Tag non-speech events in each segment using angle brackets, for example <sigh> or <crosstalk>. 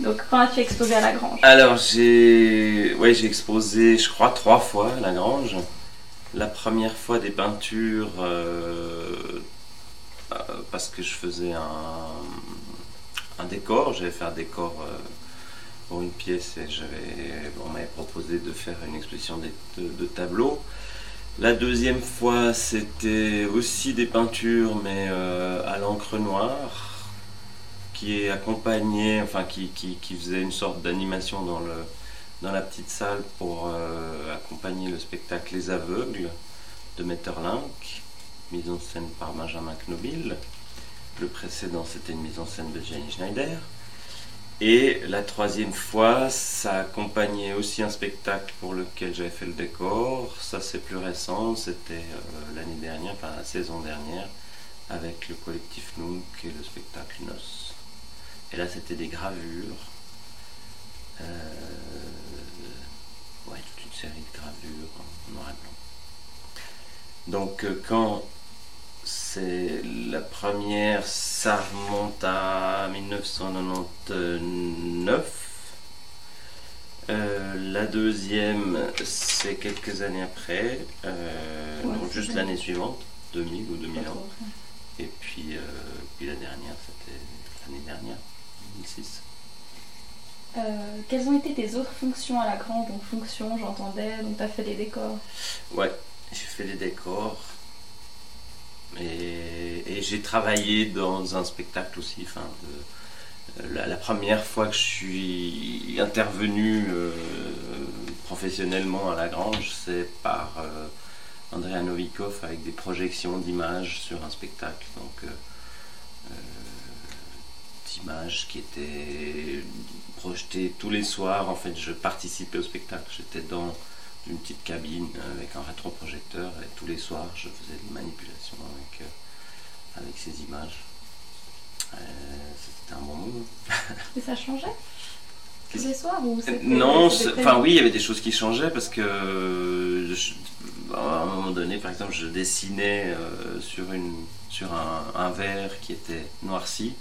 Donc quand as-tu exposé à la Grange? Alors j'ai ouais, exposé je crois trois fois à la Grange. La première fois des peintures euh, euh, parce que je faisais un, décor, j'avais fait un décor euh, pour une pièce et j'avais on m'avait proposé de faire une exposition de tableaux. La deuxième fois, c'était aussi des peintures, mais à l'encre noire qui est accompagné, enfin qui, qui, faisait une sorte d'animation dans, dans la petite salle pour euh, accompagner le spectacle Les Aveugles de Metterlink, mise en scène par Benjamin Knobil. Le précédent, c'était une mise en scène de Jenny Schneider. Et la troisième fois, ça accompagnait aussi un spectacle pour lequel j'avais fait le décor. Ça, c'est plus récent, c'était euh, l'année dernière, enfin la saison dernière, avec le collectif Nook et le spectacle Nos. Et là, c'était des gravures. Euh, ouais, toute une série de gravures en noir et blanc. Donc, euh, quand c'est la première, ça remonte à 1999. Euh, la deuxième, c'est quelques années après, donc juste l'année suivante, 2000 ou 2001. Et puis, puis la dernière, c'était l'année dernière. Euh, quelles ont été tes autres fonctions à la Grange Donc fonctions, j'entendais, donc tu as fait des décors. Ouais, j'ai fait des décors. Et, j'ai travaillé dans un spectacle aussi. Enfin, la, première fois que je suis intervenu euh, professionnellement à la Grange, c'est par euh, Andrea Novikov avec des projections d'images sur un spectacle. Donc, images qui étaient projetées tous les soirs. En fait, je participais au spectacle. J'étais dans une petite cabine avec un rétroprojecteur et tous les soirs, je faisais des manipulations avec, euh, avec ces images. Euh, c'était un bon moment. <laughs> et ça changeait tous les soirs ou Non, enfin oui, il y avait des choses qui changeaient parce que à un moment donné, par exemple, je dessinais euh, sur, une, sur un, un verre qui était noirci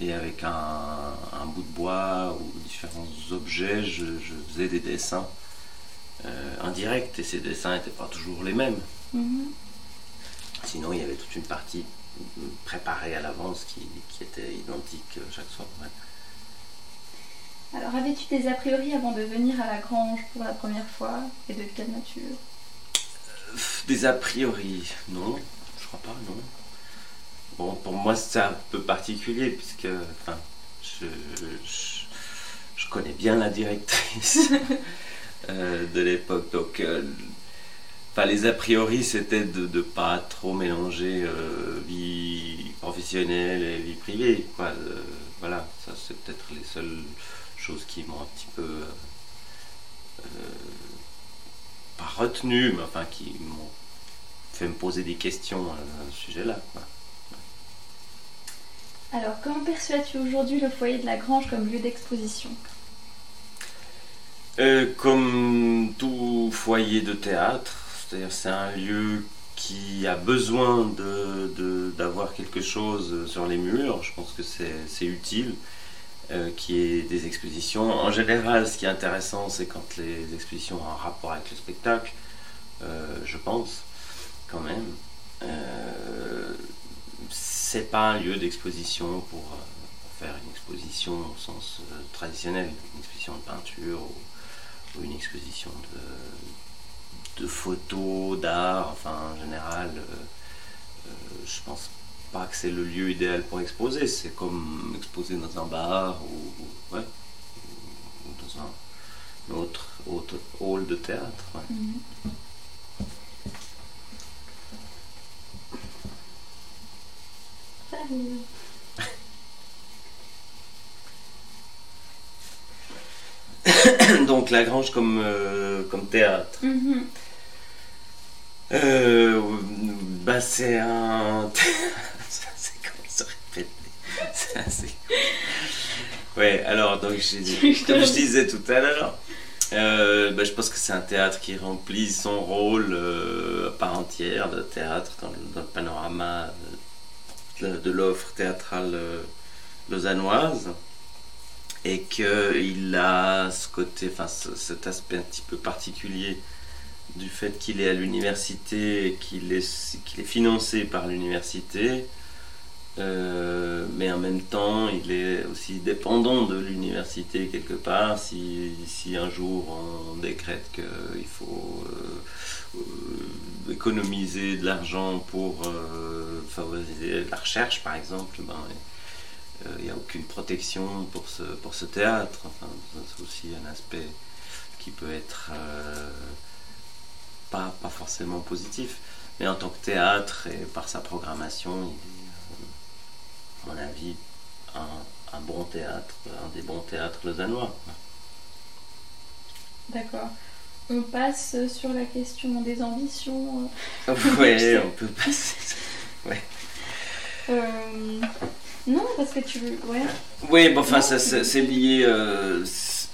et avec un, bout de bois ou différents objets, je, faisais des dessins euh, indirects et ces dessins n'étaient pas toujours les mêmes. Mhm. Sinon, il y avait toute une partie préparée à l'avance qui, était identique chaque soir. Alors, avais-tu des a priori avant de venir à la grange pour la première fois? Et de quelle nature? Euh, Des a priori, non, je crois pas, non. Bon, pour moi, c'est un peu particulier puisque enfin, je, je, connais bien la directrice <laughs> euh, de l'époque. Donc, euh, enfin, les a priori, c'était de ne pas trop mélanger euh, vie professionnelle et vie privée. Quoi. voilà, ça, c'est peut-être les seules choses qui m'ont un petit peu. pas retenu, mais enfin, qui m'ont fait me poser des questions à, ce sujet-là. Alors, comment perçois-tu aujourd'hui le foyer de la Grange comme lieu d'exposition euh, Comme tout foyer de théâtre, c'est-à-dire c'est un lieu qui a besoin d'avoir quelque chose sur les murs, je pense que c'est utile, euh, qui est des expositions. En général, ce qui est intéressant, c'est quand les expositions ont un rapport avec le spectacle, euh, je pense, quand même c'est pas un lieu d'exposition pour, euh, faire une exposition au sens euh, traditionnel, une exposition de peinture ou, une exposition de, photos, d'art, enfin en général, euh, je pense pas que c'est le lieu idéal pour exposer, c'est comme exposer dans un bar ou, dans un autre, autre hall de théâtre. <coughs> Donc la grange comme, euh, comme théâtre. Mhm. Euh, bah c'est un... <laughs> c'est comment se répéter C'est Ouais, alors donc <laughs> comme je disais tout à l'heure, euh, bah, je pense que c'est un théâtre qui remplit son rôle à part entière de théâtre dans le panorama de l'offre théâtrale euh, lausannoise. et qu'il a ce côté, enfin cet aspect un petit peu particulier du fait qu'il est à l'université et qu'il est, qu'il est financé par l'université, euh, mais en même temps il est aussi dépendant de l'université quelque part. Si, si, un jour on décrète qu'il faut euh, euh, économiser de l'argent pour favoriser la recherche par exemple, ben, il n'y a aucune protection pour ce, pour ce théâtre. Enfin, c'est aussi un aspect qui peut être pas, pas forcément positif, mais en tant que théâtre et par sa programmation, il est, à mon avis, un, un bon théâtre, un des bons théâtres lausannois. D'accord. On passe sur la question des ambitions. <laughs> oui, on peut passer. Ouais. Euh, non, parce que tu veux. Ouais. Oui, bon, enfin, c'est lié. Euh,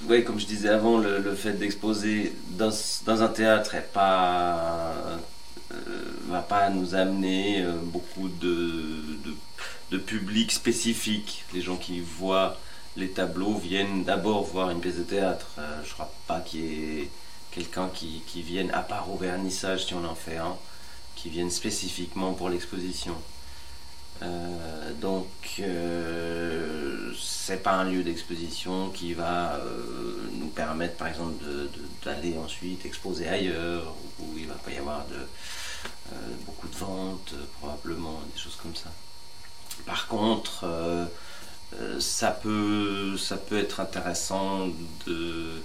oui, comme je disais avant, le, fait d'exposer dans, un théâtre est pas, euh, va pas nous amener beaucoup de, de, public spécifique. Les gens qui voient les tableaux viennent d'abord voir une pièce de théâtre. Je je crois pas qu'il y ait quelqu'un qui, qui vienne, à part au vernissage si on en fait un, qui vienne spécifiquement pour l'exposition. Euh, donc, euh, c'est pas un lieu d'exposition qui va euh, nous permettre, par exemple, d'aller ensuite exposer ailleurs, où il va pas y avoir de, beaucoup de ventes, probablement, des choses comme ça. Par contre, ça, peut, ça peut être intéressant de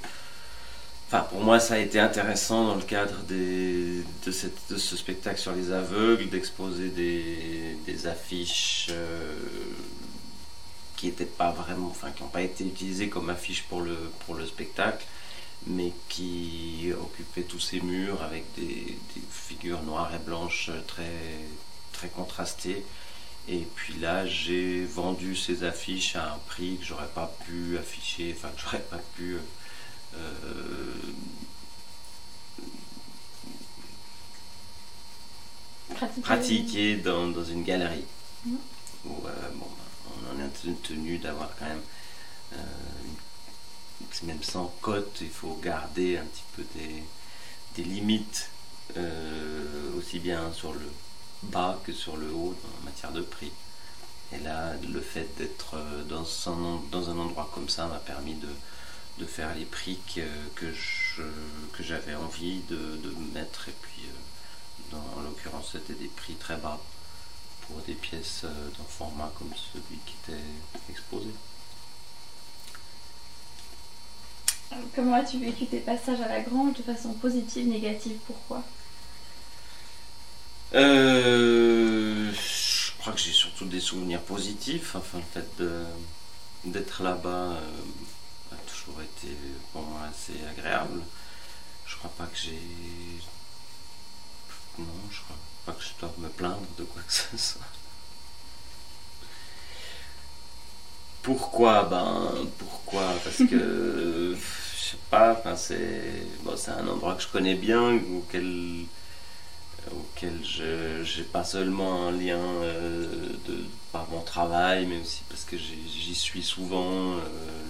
pour moi, ça a été intéressant dans le cadre de, ce spectacle sur les aveugles d'exposer des, affiches euh, qui n'étaient pas vraiment, enfin, qui n'ont pas été utilisées comme affiches pour le, pour le spectacle, mais qui occupaient tous ces murs avec des, figures noires et blanches très, très contrastées. Et puis là, j'ai vendu ces affiches à un prix que j'aurais pas pu afficher, enfin, que j'aurais pas pu. Euh, pratiquer, dans, une galerie. Mmh. Où euh, bon, on en est tenu d'avoir quand même, euh, même sans cote, il faut garder un petit peu des, limites, aussi bien sur le bas que sur le haut en matière de prix. Et là, le fait d'être dans, dans un endroit comme ça m'a permis de, de faire les prix que, que j'avais envie de, mettre. Et puis, euh, dans, en l'occurrence, c'était des prix très bas pour des pièces euh, d'un format comme celui qui était exposé. Comment as-tu vécu tes passages à la grange de façon positive, négative? Pourquoi? Euh, Je crois que j'ai surtout des souvenirs positifs. Enfin, le fait d'être là-bas toujours été pour moi assez agréable. Je crois pas que j'ai. Non, je crois pas que je dois me plaindre de quoi que ce soit. Pourquoi? Ben, pourquoi? Parce que, <laughs> je sais pas, c'est bon, un endroit que je connais bien, auquel, auquel je n'ai pas seulement un lien euh, de, par mon travail, mais aussi parce que j'y suis souvent. Euh,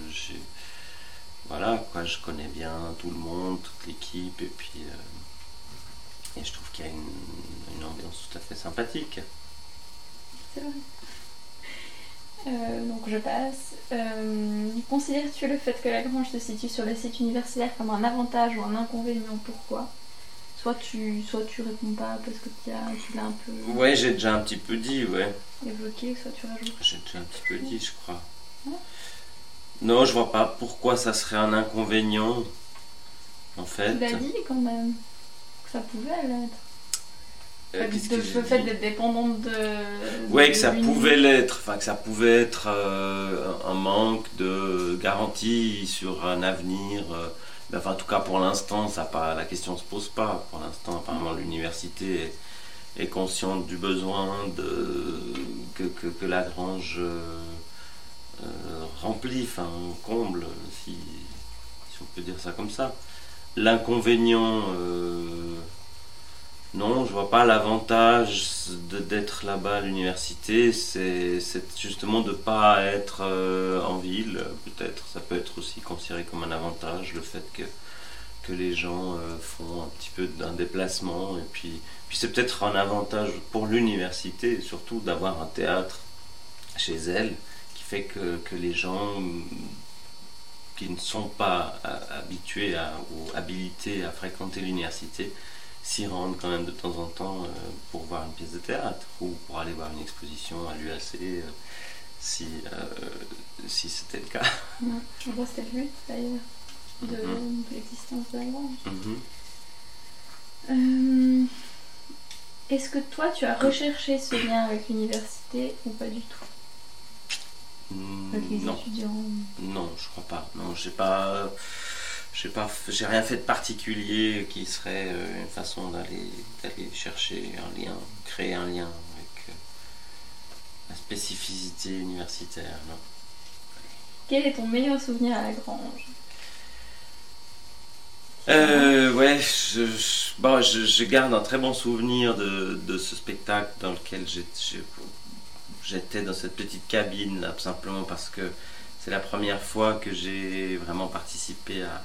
voilà, quoi, je connais bien tout le monde, toute l'équipe, et puis euh, et je trouve qu'il y a une, ambiance tout à fait sympathique. C'est vrai. Euh, donc je passe. Euh, considères-tu le fait que la grange se situe sur le site universitaire comme un avantage ou un inconvénient? Pourquoi? Soit tu, soit tu réponds pas parce que tu l'as un peu. Ouais, j'ai déjà un petit peu dit, ouais. Évoqué, soit tu rajoutes. J'ai déjà un petit peu dit, je crois. Non, je vois pas pourquoi ça serait un inconvénient. En fait. Tu l'as dit quand même. Que ça pouvait l'être. Euh, le fait d'être dépendante de. Oui, que ça pouvait l'être. Enfin, que ça pouvait être euh, un manque de garantie sur un avenir. Euh, enfin, en tout cas, pour l'instant, ça pas, la question se pose pas. Pour l'instant, apparemment, l'université est, consciente du besoin de, que, que, que la grange euh, rempli, enfin comble, si, on peut dire ça comme ça. L'inconvénient, euh, non, je vois pas l'avantage d'être là-bas à l'université. C'est justement de ne pas être euh, en ville, peut-être. Ça peut être aussi considéré comme un avantage, le fait que, que les gens font un petit peu d'un déplacement. Et puis, puis c'est peut-être un avantage pour l'université, surtout d'avoir un théâtre chez elle, fait que, que les gens qui ne sont pas habitués ou habilités à fréquenter l'université s'y rendent quand même de temps en temps euh, pour voir une pièce de théâtre ou pour aller voir une exposition à l'UAC euh, si, euh, si c'était le cas. Ouais, c'était le but d'ailleurs de, mhm. l'existence de la grange. Mhm. Est-ce que toi tu as recherché ce lien avec l'université ou pas du tout? Avec les non. étudiants Non, je crois pas. Non, j'ai pas j'ai pas j'ai rien fait de particulier qui serait euh, une façon d'aller d'aller chercher un lien créer un lien avec euh, la spécificité universitaire non. quel est ton meilleur souvenir à la grange? Euh, ouais, je, bon, je, garde un très bon souvenir de, de ce spectacle dans lequel j'étais dans cette petite cabine là, simplement parce que c'est la première fois que j'ai vraiment participé à,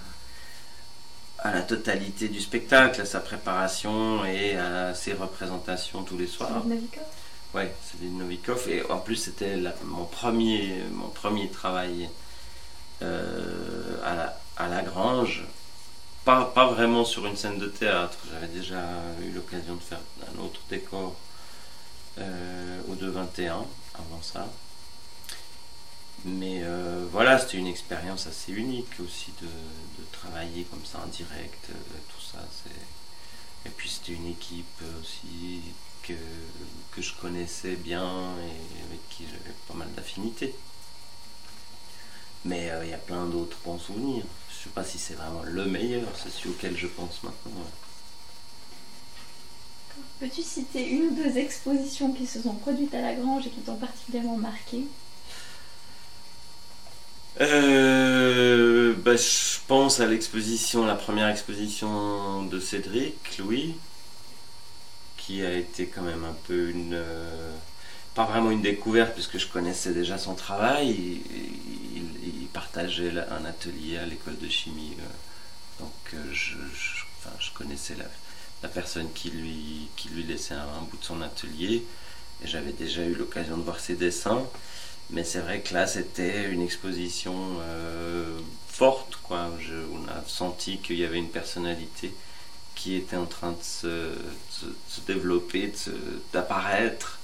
à la totalité du spectacle, à sa préparation et à ses représentations tous les soirs. Oui, c'est Novikov. Et en plus, c'était mon, premier, mon premier travail euh, à, la, à, la, Grange. Pas, pas vraiment sur une scène de théâtre. J'avais déjà eu l'occasion de faire un autre décor au 2-21 avant ça. Mais euh, voilà, c'était une expérience assez unique aussi de, travailler comme ça en direct, euh, tout ça. Et puis c'était une équipe aussi que, que je connaissais bien et avec qui j'avais pas mal d'affinités. Mais euh, il y a plein d'autres bons souvenirs. Je ne sais pas si c'est vraiment le meilleur, c'est celui auquel je pense maintenant. Peux-tu citer une ou deux expositions qui se sont produites à la Grange et qui t'ont particulièrement marqué? Euh, bah, je pense à l'exposition, la première exposition de Cédric, Louis, qui a été quand même un peu une. Euh, pas vraiment une découverte, puisque je connaissais déjà son travail. Il, partageait un atelier à l'école de chimie. Euh, donc je, je, connaissais la, la, personne qui lui, qui lui laissait un bout de son atelier. Et j'avais déjà eu l'occasion de voir ses dessins. Mais c'est vrai que là, c'était une exposition euh, forte. Quoi. on a senti qu'il y avait une personnalité qui était en train de se, développer, d'apparaître,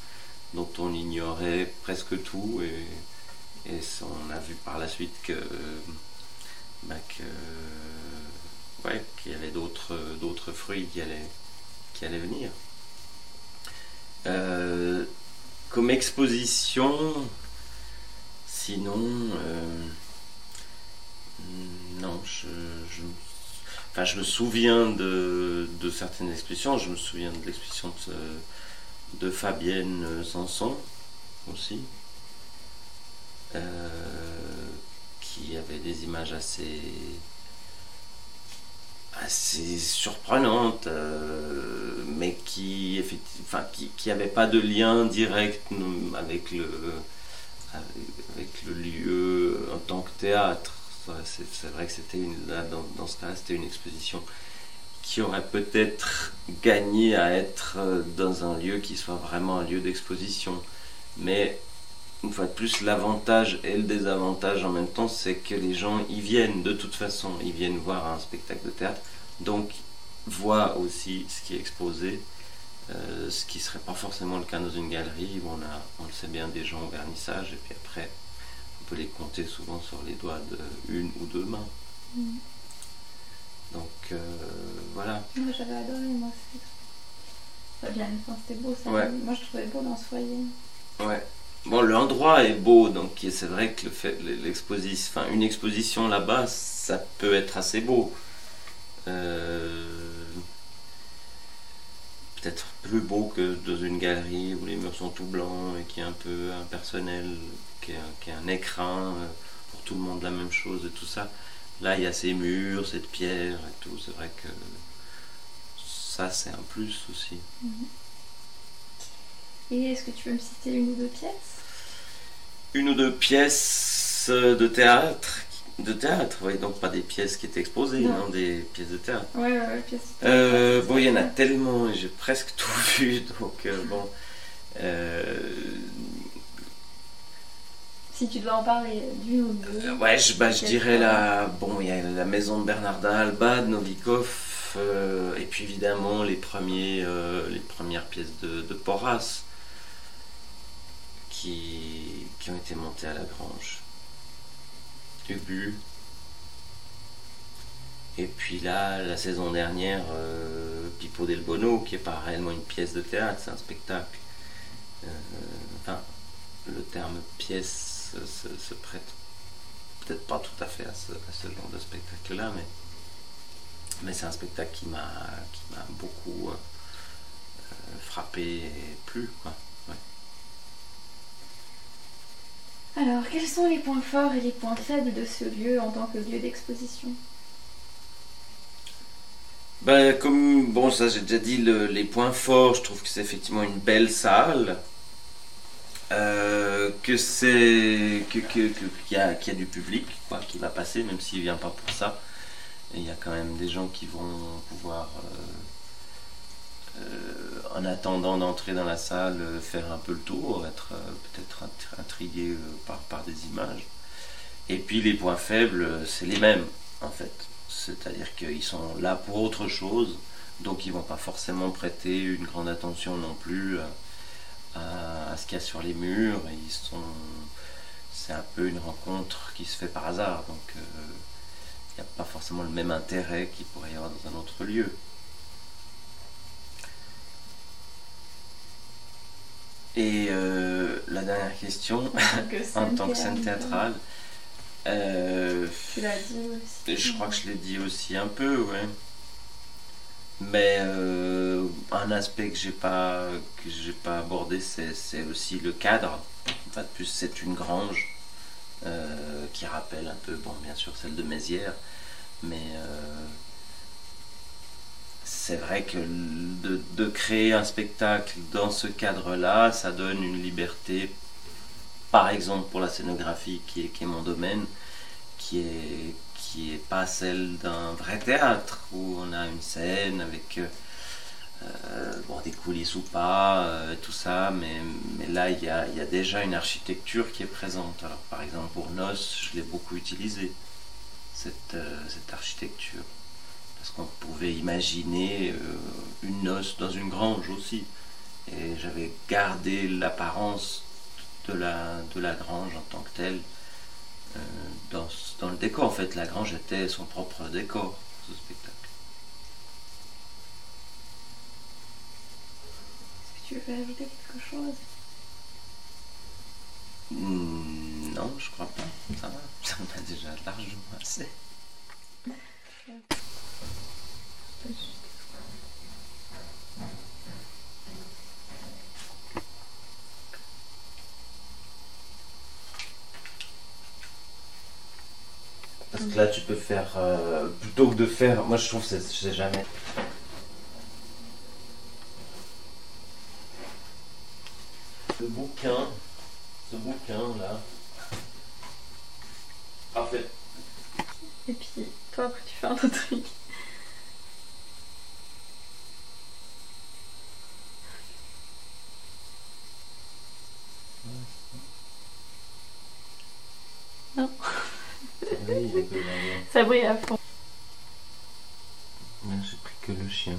dont on ignorait presque tout. Et, et on a vu par la suite que, bah, qu'il y avait d'autres fruits qui allaient, qui allaient venir. Euh, comme exposition, Sinon, euh, non, je, enfin, je me souviens de, certaines expressions. Je me souviens de l'expression de, Fabienne Sanson aussi, euh, qui avait des images assez assez surprenantes, euh, mais qui effectivement, qui, qui pas de lien direct avec le avec le lieu en tant que théâtre. C'est vrai que c'était dans, dans, ce cas-là, c'était une exposition qui aurait peut-être gagné à être dans un lieu qui soit vraiment un lieu d'exposition. Mais une fois de plus, l'avantage et le désavantage en même temps, c'est que les gens y viennent de toute façon, ils viennent voir un spectacle de théâtre, donc voient aussi ce qui est exposé euh, ce qui ne serait pas forcément le cas dans une galerie où on a, on le sait bien, des gens au vernissage, et puis après, on peut les compter souvent sur les doigts d'une ou deux mains. Mm. Donc euh, voilà. Moi j'avais adoré, moi bien, c'était beau ça. Moi je trouvais beau dans ce foyer. Ouais. Bon, l'endroit est beau, donc c'est vrai que l'exposition, une exposition là-bas, ça peut être assez beau. Euh, peut-être plus beau que dans une galerie où les murs sont tout blancs et qui est un peu impersonnel, qui est, un écrin euh, pour tout le monde la même chose et tout ça. Là, il y a ces murs, cette pierre et tout. C'est vrai que ça, c'est un plus aussi. Et est-ce que tu peux me citer une ou deux pièces? Une ou deux pièces de théâtre. De théâtre, oui, donc pas des pièces qui étaient exposées, Non. des pièces de théâtre. Ouais, ouais, ouais, pièces. Euh, bon, il y en a tellement, j'ai presque <laughs> tout vu, donc euh, bon. Euh, Si tu dois en parler d'une ou deux. ouais, je, bah, je dirais la, bon, il y a la maison de Bernardin Alba, de Novikov, euh, et puis évidemment les premiers, euh, les premières pièces de, de Porras qui, ont été montées à la Grange. Ubu. Et puis là, la saison dernière, euh, Pipo del Bono, qui est pas réellement une pièce de théâtre, c'est un spectacle. Euh, enfin, le terme pièce se, prête peut-être pas tout à fait à ce, genre de spectacle-là, mais, mais c'est un spectacle qui m'a beaucoup euh, frappé et plu. Quoi. Ouais. Alors, quels sont les points forts et les points faibles de ce lieu en tant que lieu d'exposition? Ben, comme, bon, ça j'ai déjà dit, le- les points forts, je trouve que c'est effectivement une belle salle. Euh, que c'est que qu'il y, y a du public quoi, qui va passer même s'il vient pas pour ça il y a quand même des gens qui vont pouvoir euh, en attendant d'entrer dans la salle euh, faire un peu le tour être euh, peut-être int- intrigués euh, par, des images et puis les points faibles c'est les mêmes en fait c'est-à-dire qu'ils sont là pour autre chose donc ils vont pas forcément prêter une grande attention non plus à, ce qu'il y a sur les murs. Ils sont, c'est un peu une rencontre qui se fait par hasard, donc il n'y a pas forcément le même intérêt qu'il pourrait y avoir dans un autre lieu. Et euh, la dernière question, en tant que <laughs> scène théâtrale, euh, Tu l'as dit aussi. je crois que je l'ai dit aussi un peu, ouais. Mais euh, un aspect que j'ai pas que j'ai pas abordé, c'est aussi le cadre. Enfin, de plus, c'est une grange qui rappelle un peu, bon, bien sûr, celle de Mézières, mais c'est vrai que de, créer un spectacle dans ce cadre-là, ça donne une liberté. Par exemple, pour la scénographie, qui est, mon domaine, qui est qui est pas celle d'un vrai théâtre où on a une scène avec euh, euh, bon, des coulisses ou pas, euh, tout ça, mais, mais là il y a, y a déjà une architecture qui est présente. Alors par exemple pour Nos, je l'ai beaucoup utilisé, cette, cette architecture, parce qu'on pouvait imaginer euh, une noce dans une grange aussi, et j'avais gardé l'apparence de la, de la grange en tant que telle euh, dans, dans le décor. En fait, la grange était son propre décor, ce spectacle. Est-ce que tu veux ajouter quelque chose? Hmm, non, je crois pas. Ça va. <laughs> Ça en a déjà largement assez. Parce que là, tu peux faire. euh, plutôt que de faire. Moi, je trouve que c'est jamais. Ce bouquin. Ce bouquin-là. Parfait. Et puis, toi, après, tu fais un autre truc. Non, Oui, il peut y avoir. ça brille à fond. Là, j'ai pris que le chien,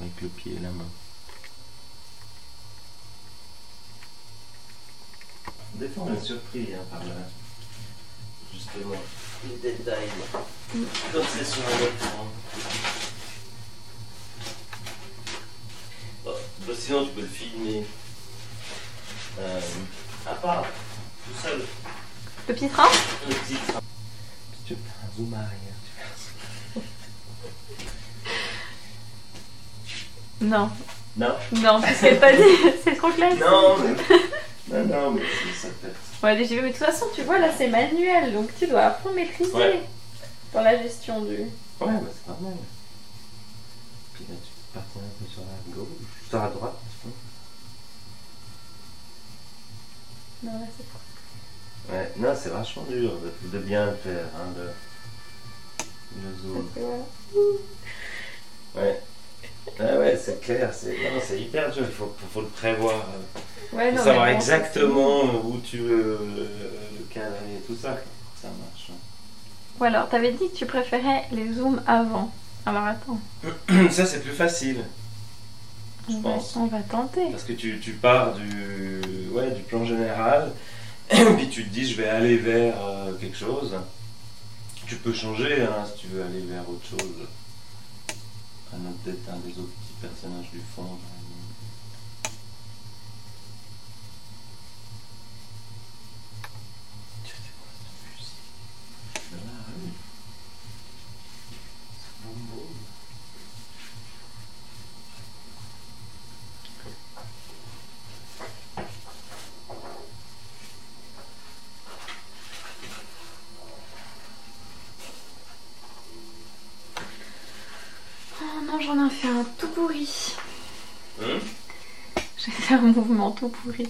avec le pied et la main. Des fois, on est surpris hein, par la... justement les détails. Quand c'est sur un écran. Bon, bah, sinon, tu peux le filmer. Euh, à part, tout seul. Le petit train? Le petit train. Puis tu fais un zoom arrière. Tu fais un... Non, Non non, parce qu'elle pas dit, <laughs> c'est trop classique. Non, mais... non, non, mais ça fait. Ouais, vais, mais de toute façon, tu vois, là, c'est manuel, donc tu dois apprendre à maîtriser Ouais. dans la gestion du... Ouais, bah c'est pas mal. Puis là, tu Partir un peu sur la gauche, sur la droite. je pense. Non, là, c'est pas. Ouais, non, c'est vachement dur de, de bien le faire, hein, le, le zoom. Ouais. Ah ouais, c'est clair, c'est hyper dur, il faut, faut le prévoir. euh, Ouais, faut non, savoir exactement où tu veux le, le cadrer et tout ça. Ça marche. Ou alors, t'avais dit que tu préférais les zooms avant. Alors attends, <clears throat> Ça, c'est plus facile. Je on va, pense. on va tenter. Parce que tu, tu pars du, ouais, du plan général, <clears throat> puis tu te dis je vais aller vers euh, quelque chose. Tu peux changer hein, si tu veux aller vers autre chose. Un autre, peut-être un des autres petits personnages du fond. par exemple. Tiens, c'est quoi cette musique Dans la rue. C'est boum boum. Oh non, j'en ai fait un tout pourri. Hum J'ai fait un mouvement tout pourri.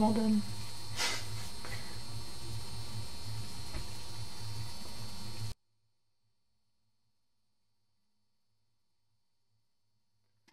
On l'abandonne.